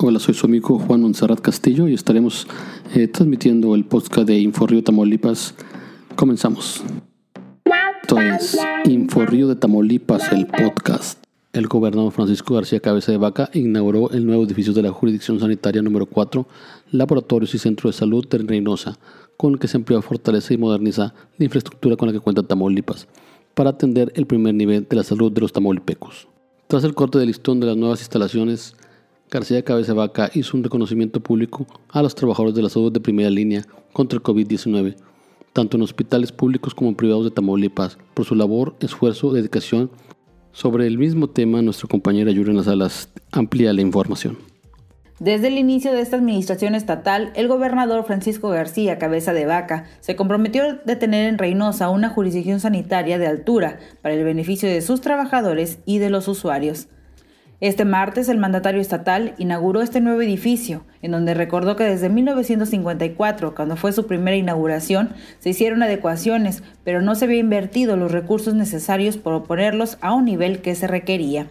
Hola, soy su amigo Juan Monserrat Castillo y estaremos eh, transmitiendo el podcast de Inforrío Tamaulipas. Comenzamos. Esto es Inforrío de Tamaulipas, el podcast. El gobernador Francisco García Cabeza de Vaca inauguró el nuevo edificio de la Jurisdicción Sanitaria número 4, Laboratorios y Centro de Salud de Reynosa, con el que se amplía, fortalece y moderniza la infraestructura con la que cuenta Tamaulipas, para atender el primer nivel de la salud de los tamaulipecos. Tras el corte de listón de las nuevas instalaciones, García Cabeza Vaca hizo un reconocimiento público a los trabajadores de la salud de primera línea contra el COVID-19, tanto en hospitales públicos como privados de Tamaulipas, por su labor, esfuerzo, dedicación. Sobre el mismo tema, nuestro compañera Yurena Salas amplía la información. Desde el inicio de esta administración estatal, el gobernador Francisco García Cabeza de Vaca se comprometió a tener en Reynosa una jurisdicción sanitaria de altura para el beneficio de sus trabajadores y de los usuarios. Este martes el mandatario estatal inauguró este nuevo edificio, en donde recordó que desde 1954, cuando fue su primera inauguración, se hicieron adecuaciones, pero no se había invertido los recursos necesarios para ponerlos a un nivel que se requería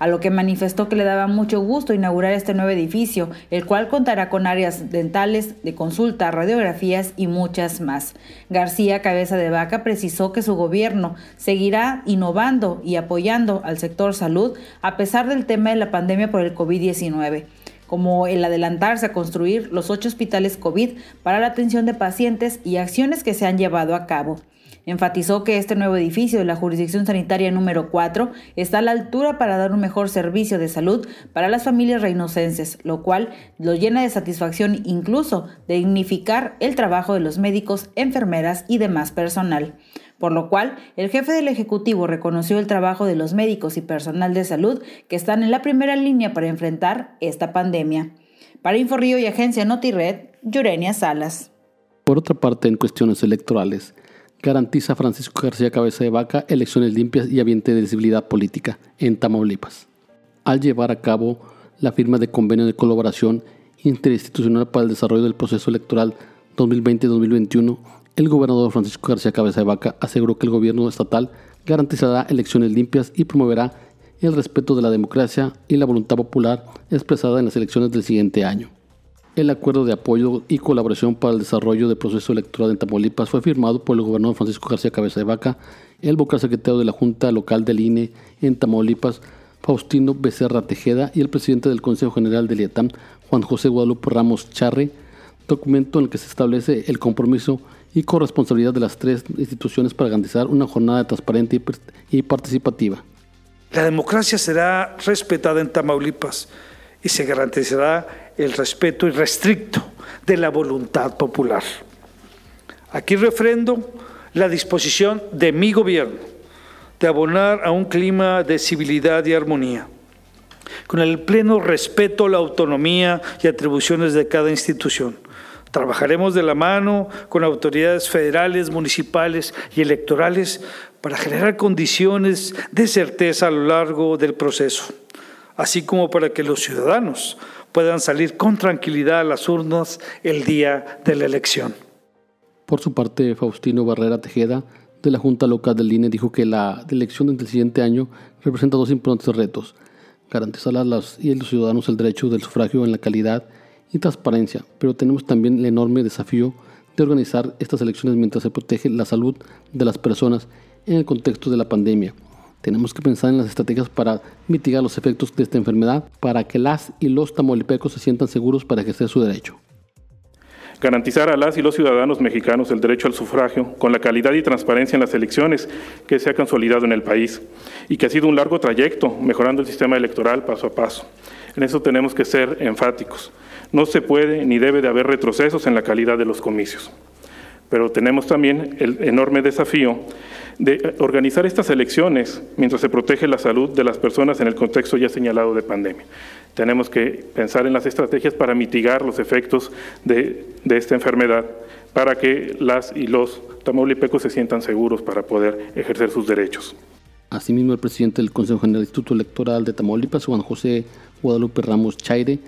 a lo que manifestó que le daba mucho gusto inaugurar este nuevo edificio, el cual contará con áreas dentales, de consulta, radiografías y muchas más. García Cabeza de Vaca precisó que su gobierno seguirá innovando y apoyando al sector salud a pesar del tema de la pandemia por el COVID-19 como el adelantarse a construir los ocho hospitales COVID para la atención de pacientes y acciones que se han llevado a cabo. Enfatizó que este nuevo edificio de la jurisdicción sanitaria número 4 está a la altura para dar un mejor servicio de salud para las familias reinocenses, lo cual lo llena de satisfacción incluso de dignificar el trabajo de los médicos, enfermeras y demás personal. Por lo cual, el jefe del Ejecutivo reconoció el trabajo de los médicos y personal de salud que están en la primera línea para enfrentar esta pandemia. Para Inforrío y Agencia NotiRed, Yurenia Salas. Por otra parte, en cuestiones electorales, garantiza Francisco García Cabeza de Vaca elecciones limpias y ambiente de visibilidad política en Tamaulipas, al llevar a cabo la firma de convenio de colaboración interinstitucional para el desarrollo del proceso electoral 2020-2021, el gobernador Francisco García Cabeza de Vaca aseguró que el gobierno estatal garantizará elecciones limpias y promoverá el respeto de la democracia y la voluntad popular expresada en las elecciones del siguiente año. El acuerdo de apoyo y colaboración para el desarrollo del proceso electoral en Tamaulipas fue firmado por el gobernador Francisco García Cabeza de Vaca, el vocal secretario de la Junta Local del INE en Tamaulipas, Faustino Becerra Tejeda, y el presidente del Consejo General del IATAM, Juan José Guadalupe Ramos Charre, documento en el que se establece el compromiso y corresponsabilidad de las tres instituciones para garantizar una jornada transparente y participativa. La democracia será respetada en Tamaulipas y se garantizará el respeto irrestricto de la voluntad popular. Aquí refrendo la disposición de mi gobierno de abonar a un clima de civilidad y armonía, con el pleno respeto a la autonomía y atribuciones de cada institución. Trabajaremos de la mano con autoridades federales, municipales y electorales para generar condiciones de certeza a lo largo del proceso así como para que los ciudadanos puedan salir con tranquilidad a las urnas el día de la elección. Por su parte, Faustino Barrera Tejeda, de la Junta Local del INE, dijo que la elección del siguiente año representa dos importantes retos. Garantizar a las y a los ciudadanos el derecho del sufragio en la calidad y transparencia, pero tenemos también el enorme desafío de organizar estas elecciones mientras se protege la salud de las personas en el contexto de la pandemia. Tenemos que pensar en las estrategias para mitigar los efectos de esta enfermedad para que las y los tamolipecos se sientan seguros para ejercer su derecho. Garantizar a las y los ciudadanos mexicanos el derecho al sufragio con la calidad y transparencia en las elecciones que se ha consolidado en el país y que ha sido un largo trayecto mejorando el sistema electoral paso a paso. En eso tenemos que ser enfáticos. No se puede ni debe de haber retrocesos en la calidad de los comicios. Pero tenemos también el enorme desafío de organizar estas elecciones mientras se protege la salud de las personas en el contexto ya señalado de pandemia. Tenemos que pensar en las estrategias para mitigar los efectos de, esta enfermedad, para que las y los tamaulipecos se sientan seguros para poder ejercer sus derechos. Asimismo, el presidente del Consejo General del Instituto Electoral de Tamaulipas, Juan José Guadalupe Ramos Chaire,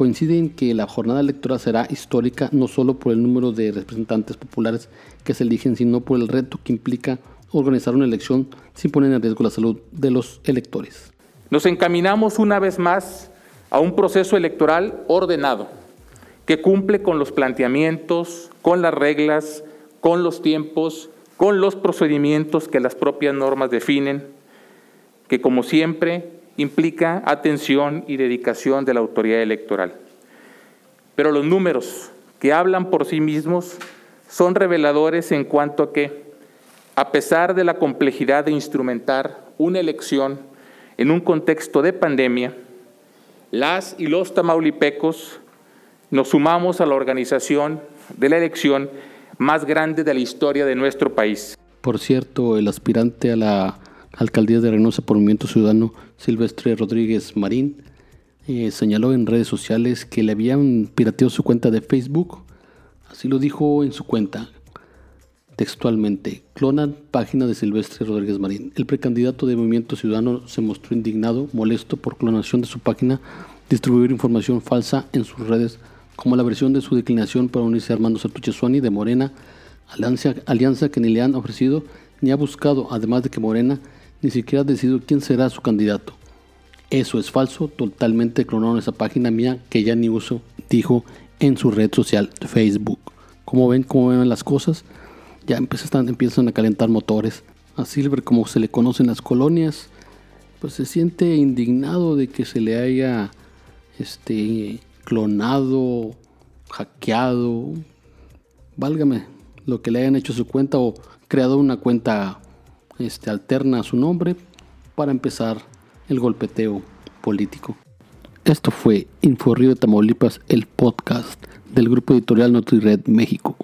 coincide en que la jornada electoral será histórica no solo por el número de representantes populares que se eligen, sino por el reto que implica organizar una elección sin poner en riesgo la salud de los electores. Nos encaminamos una vez más a un proceso electoral ordenado, que cumple con los planteamientos, con las reglas, con los tiempos, con los procedimientos que las propias normas definen, que como siempre implica atención y dedicación de la autoridad electoral. Pero los números que hablan por sí mismos son reveladores en cuanto a que, a pesar de la complejidad de instrumentar una elección en un contexto de pandemia, las y los tamaulipecos nos sumamos a la organización de la elección más grande de la historia de nuestro país. Por cierto, el aspirante a la alcaldía de Reynosa por Movimiento Ciudadano, Silvestre Rodríguez Marín, eh, señaló en redes sociales que le habían pirateado su cuenta de Facebook. Así lo dijo en su cuenta textualmente. Clonan página de Silvestre Rodríguez Marín. El precandidato de Movimiento Ciudadano se mostró indignado, molesto por clonación de su página, distribuir información falsa en sus redes, como la versión de su declinación para unirse a Armando Sartuche Suani de Morena, alianza que ni le han ofrecido ni ha buscado, además de que Morena ni siquiera ha decidido quién será su candidato. Eso es falso, totalmente clonaron esa página mía que ya ni uso, dijo en su red social Facebook. Como ven, cómo ven las cosas, ya empiezan, empiezan a calentar motores. A Silver, como se le conoce en las colonias, pues se siente indignado de que se le haya este, clonado, hackeado, válgame, lo que le hayan hecho a su cuenta o creado una cuenta este, alterna su nombre para empezar el golpeteo político. Esto fue Río de Tamaulipas, el podcast del grupo editorial NotiRed México.